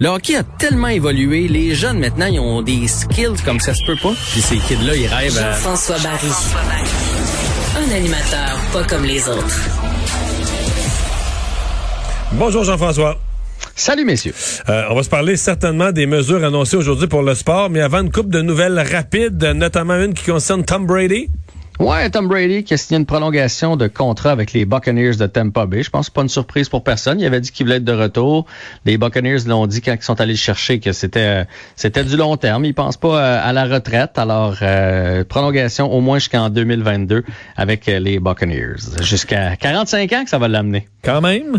Le hockey a tellement évolué, les jeunes maintenant, ils ont des skills comme ça se peut pas. Puis ces kids-là, ils rêvent à... Jean-François Barry. Un animateur pas comme les autres. Bonjour Jean-François. Salut messieurs. Euh, on va se parler certainement des mesures annoncées aujourd'hui pour le sport, mais avant une coupe de nouvelles rapides, notamment une qui concerne Tom Brady. Ouais, Tom Brady qui a signé une prolongation de contrat avec les Buccaneers de Tampa Bay. Je pense pas une surprise pour personne. Il avait dit qu'il voulait être de retour. Les Buccaneers l'ont dit quand ils sont allés chercher que c'était c'était du long terme. Ils pensent pas euh, à la retraite. Alors euh, prolongation au moins jusqu'en 2022 avec euh, les Buccaneers. Jusqu'à 45 ans que ça va l'amener. Quand même?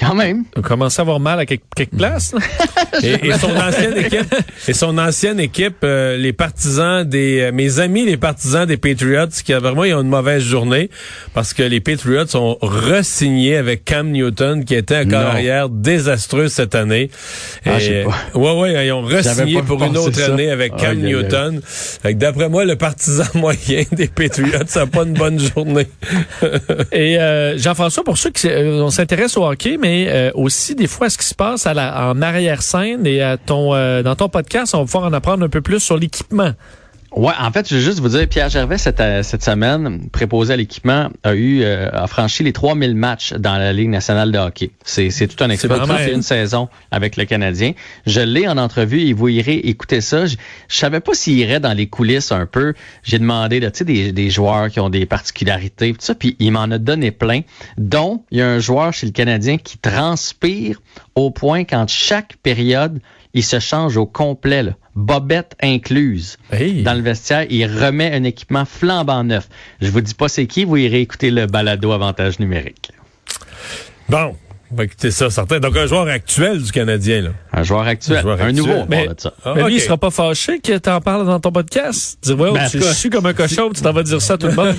Quand même. On commence à avoir mal à quelques, places. et, son ancienne équipe, et son ancienne équipe, euh, les partisans des, euh, mes amis les partisans des Patriots, qui vraiment ils ont une mauvaise journée parce que les Patriots ont re-signé avec Cam Newton, qui était un carrière désastreux cette année. Ah, et, ouais, ouais, ils ont re-signé pour une autre année avec Cam Newton. D'après moi, le partisan moyen des Patriots, ça n'a pas une bonne journée. et euh, Jean-François, pour ceux qui on s'intéresse au hockey, mais euh, aussi des fois ce qui se passe à la, en arrière-scène et à ton euh, dans ton podcast, on va pouvoir en apprendre un peu plus sur l'équipement. Ouais, en fait, je veux juste vous dire, Pierre Gervais, cette, euh, cette semaine, préposé à l'équipement, a eu euh, a franchi les 3000 matchs dans la Ligue nationale de hockey. C'est, c'est tout un exploit. C'est une saison avec le Canadien. Je l'ai en entrevue et vous irez écouter ça. Je, je savais pas s'il irait dans les coulisses un peu. J'ai demandé, tu sais, des, des joueurs qui ont des particularités, tout ça, puis il m'en a donné plein, dont il y a un joueur chez le Canadien qui transpire au point quand chaque période, il se change au complet, là, bobette incluse. Dans le vestiaire, il remet un équipement flambant neuf. Je vous dis pas c'est qui, vous irez écouter le balado avantage numérique. Bon, va écouter ça, certain. Donc, un joueur actuel du Canadien, là. Un joueur actuel. Un, nouveau, mais, ça. Ah, mais lui, il sera pas fâché que tu en parles dans ton podcast. Dire, ouais, ben, je suis comme un cochon, tu t'en vas dire ça à tout le monde.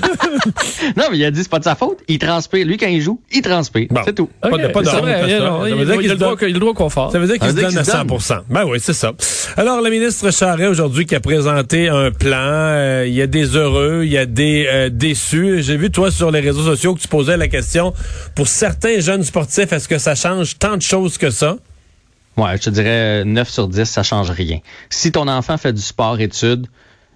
non, mais il a dit, c'est pas de sa faute. Il transpire. Lui, quand il joue, il transpire. C'est tout. Pas de, pas de vrai, il, il, a le droit confort. Ça veut dire qu'il se donne à 100% Ben oui, c'est ça. Alors, le ministre Charret, aujourd'hui, qui a présenté un plan, euh, il y a des heureux, il y a des euh, déçus. J'ai vu, toi, sur les réseaux sociaux, que tu posais la question, pour certains jeunes sportifs, est-ce que ça change tant de choses que ça? Ouais, je te dirais 9 sur 10, ça change rien. Si ton enfant fait du sport-études,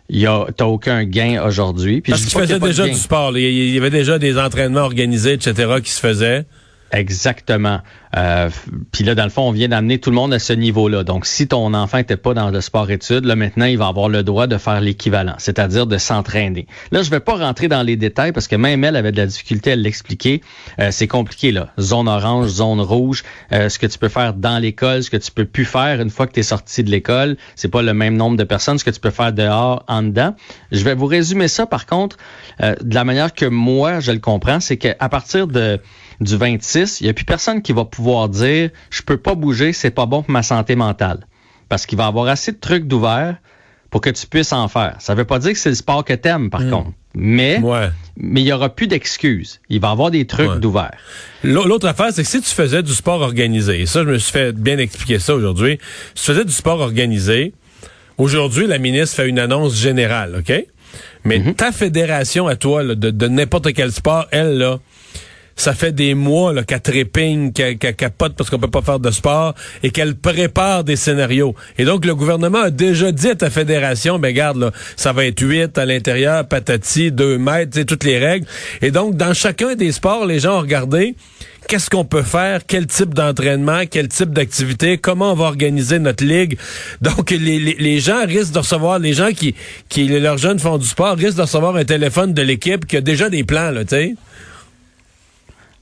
t'as aucun gain aujourd'hui. Parce qu'il faisait déjà du sport. Il y avait déjà des entraînements organisés, etc., qui se faisaient. Exactement. Euh, Puis là, dans le fond, on vient d'amener tout le monde à ce niveau-là. Donc, si ton enfant n'était pas dans le sport-études, là, maintenant, il va avoir le droit de faire l'équivalent, c'est-à-dire de s'entraîner. Là, je vais pas rentrer dans les détails parce que même elle avait de la difficulté à l'expliquer. Euh, c'est compliqué, là. Zone orange, zone rouge, euh, ce que tu peux faire dans l'école, ce que tu peux plus faire une fois que tu es sorti de l'école. C'est pas le même nombre de personnes, ce que tu peux faire dehors, en dedans. Je vais vous résumer ça, par contre, euh, de la manière que moi, je le comprends, c'est qu'à partir de du 26, il n'y a plus personne qui va pouvoir dire je peux pas bouger, c'est pas bon pour ma santé mentale. Parce qu'il va y avoir assez de trucs d'ouvert pour que tu puisses en faire. Ça veut pas dire que c'est le sport que tu aimes, par hmm. contre. Mais mais il y aura plus d'excuses. Il va y avoir des trucs d'ouvert. L'autre affaire, c'est que si tu faisais du sport organisé, et ça, je me suis fait bien expliquer ça aujourd'hui, si tu faisais du sport organisé, aujourd'hui, la ministre fait une annonce générale, OK? Mais mm-hmm. ta fédération à toi, de, de n'importe quel sport, elle, là, ça fait des mois qu'elle trépigne, qu'elle capote parce qu'on peut pas faire de sport et qu'elle prépare des scénarios. Et donc, le gouvernement a déjà dit à ta fédération, ben garde, là, ça va être 8 à l'intérieur, patati, 2 mètres, toutes les règles. Et donc, dans chacun des sports, les gens ont regardé qu'est-ce qu'on peut faire, quel type d'entraînement, quel type d'activité, comment on va organiser notre ligue. Donc, les, les, gens risquent de recevoir, les gens qui, qui, leurs jeunes font du sport, risquent de recevoir un téléphone de l'équipe qui a déjà des plans, là, tu sais.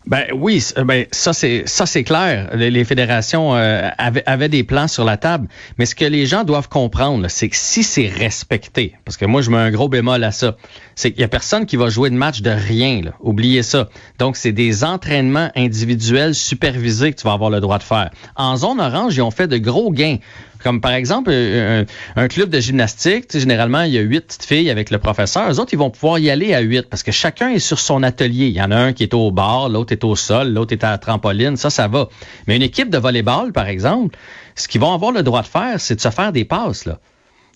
Ben oui, euh, ben ça c'est ça c'est clair. Les, fédérations euh, avaient, des plans sur la table, mais ce que les gens doivent comprendre, c'est que si c'est respecté, parce que moi je mets un gros bémol à ça, c'est qu'il y a personne qui va jouer de match de rien. Là. Oubliez ça. Donc c'est des entraînements individuels supervisés que tu vas avoir le droit de faire. En zone orange, ils ont fait de gros gains. Comme par exemple, euh, un, club de gymnastique, généralement, il y a huit petites filles avec le professeur. Eux autres, ils vont pouvoir y aller à huit parce que chacun est sur son atelier. Il y en a un qui est au bar, l'autre est au sol, l'autre est à la trampoline. Ça, ça va. Mais une équipe de volleyball, par exemple, ce qu'ils vont avoir le droit de faire, c'est de se faire des passes. Là.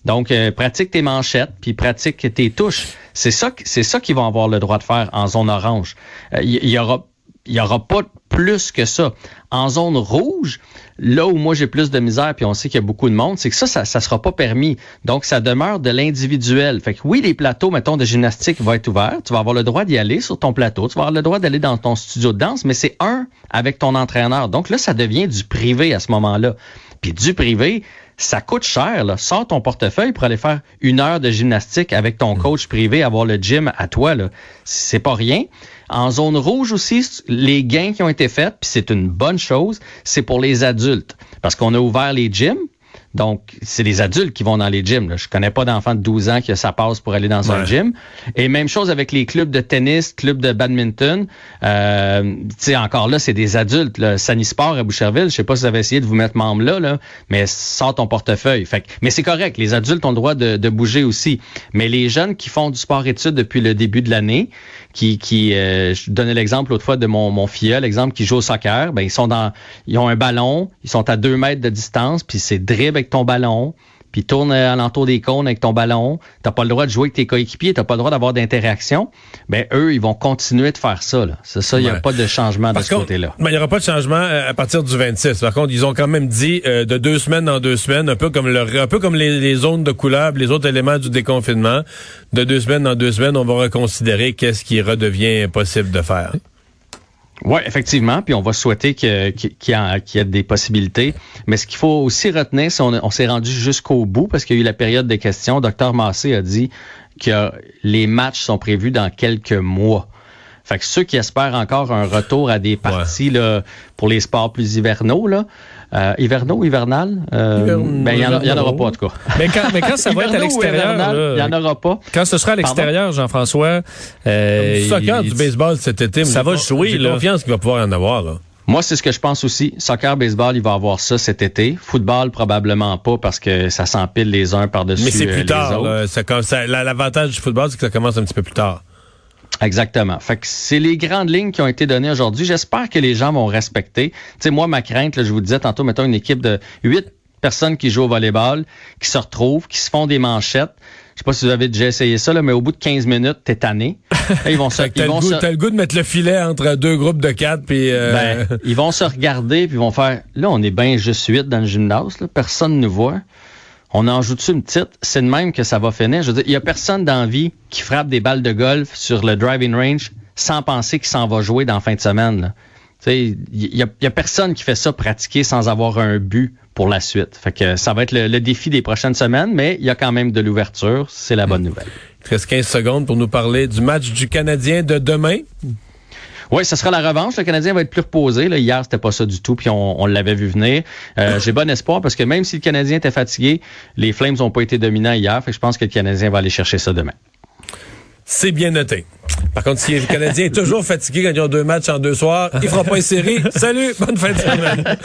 Donc, euh, pratique tes manchettes, puis pratique tes touches. C'est ça, c'est ça qu'ils vont avoir le droit de faire en zone orange. Euh, il y, aura il y aura pas plus que ça. En zone rouge, là où moi j'ai plus de misère, puis on sait qu'il y a beaucoup de monde, c'est que ça, ça, ça sera pas permis. Donc, ça demeure de l'individuel. Fait que oui, les plateaux, mettons, de gymnastique vont être ouverts. Tu vas avoir le droit d'y aller sur ton plateau. Tu vas avoir le droit d'aller dans ton studio de danse, mais c'est un avec ton entraîneur. Donc là, ça devient du privé à ce moment-là. Puis du privé, ça coûte cher. Là. Sors ton portefeuille pour aller faire une heure de gymnastique avec ton coach privé, avoir le gym à toi. Là. C'est pas rien. En zone rouge aussi, les gains qui ont été faits, puis c'est une bonne chose, c'est pour les adultes. Parce qu'on a ouvert les gyms, donc, c'est les adultes qui vont dans les gyms. Là. Je connais pas d'enfants de 12 ans qui a sa passe pour aller dans un gym. Et même chose avec les clubs de tennis, clubs de badminton. Euh, tu sais, encore là, c'est des adultes. Là. Sanisport à Boucherville, je sais pas si vous avez essayé de vous mettre membre là, là mais sors ton portefeuille. Fait mais c'est correct, les adultes ont le droit de, de, bouger aussi. Mais les jeunes qui font du sport-études depuis le début de l'année, qui, qui euh, je donnais l'exemple autrefois de mon, mon filleul, l'exemple qui joue au soccer, ben ils sont dans, ils ont un ballon, ils sont à deux mètres de distance, puis c'est dribble avec ton ballon, puis tourne alentour des cônes avec ton ballon. T'as pas le droit de jouer avec tes coéquipiers, t'as pas le droit d'avoir d'interaction. Ben eux, ils vont continuer de faire ça. C'est ça, il n'y a pas de changement de ce côté-là. Ben, il n'y aura pas de changement euh, à partir du 26. Par contre, ils ont quand même dit euh, de deux semaines en deux semaines, un peu comme le, un peu comme les, les zones de couleur, les autres éléments du déconfinement. De deux semaines en deux semaines, on va reconsidérer qu'est-ce qui redevient possible de faire. Oui, effectivement. Puis on va souhaiter qu'il y, ait des possibilités. Mais ce qu'il faut aussi retenir, c'est qu'on on, s'est rendu jusqu'au bout parce qu'il y a eu la période des questions. Docteur Massé a dit que les matchs sont prévus dans quelques mois. Fait que ceux qui espèrent encore un retour à des parties là, pour les sports plus hivernaux, là, euh, hivernaux, hivernal, euh, ben, il n'y en, aura pas en tout cas. Mais quand, mais quand ça va être à l'extérieur, il n'y en aura pas. Quand ce sera à l'extérieur, Jean-François, euh, du soccer, du baseball cet été, ça va jouer. J'ai confiance qu'il va pouvoir en avoir. Là. Moi, c'est ce que je pense aussi. Soccer, baseball, il va avoir ça cet été. Football, probablement pas parce que ça s'empile les uns par-dessus les autres. Mais c'est plus tard. L'avantage du football, c'est que ça commence un petit peu plus tard. Exactement. Fait que c'est les grandes lignes qui ont été données aujourd'hui. J'espère que les gens vont respecter. Tu sais, moi, ma crainte, je vous disais tantôt, mettons une équipe de huit personnes qui jouent au volleyball, qui se retrouvent, qui se font des manchettes. Je sais pas si vous avez déjà essayé ça, là, mais au bout de 15 minutes, t'es tanné. ils vont se, ils vont le, goût, le goût de mettre le filet entre deux groupes de quatre, puis euh... ben, ils vont se regarder, puis ils vont faire. Là, on est bien juste huit dans le gymnase, là, personne ne nous voit on en joue-tu une petite? C'est de même que ça va finir. Je veux dire, il y a personne d'envie qui frappe des balles de golf sur le driving range sans penser qu'il s'en va jouer dans la fin de semaine. Il y a, y a, personne qui fait ça pratiquer sans avoir un but pour la suite. Fait que ça va être le, défi des prochaines semaines, mais il y a quand même de l'ouverture. C'est la bonne hmm. nouvelle. Il reste 15 secondes pour nous parler du match du Canadien de demain. Oui, ce sera la revanche. Le Canadien va être plus reposé. Là, hier, c'était pas ça du tout, puis on, l'avait vu venir. Euh, j'ai bon espoir parce que même si le Canadien était fatigué, les Flames n'ont pas été dominants hier. Fait que je pense que le Canadien va aller chercher ça demain. C'est bien noté. Par contre, si le Canadien est toujours fatigué quand ils ont deux matchs en deux soirs, il fera pas une série. Salut, bonne fin de semaine.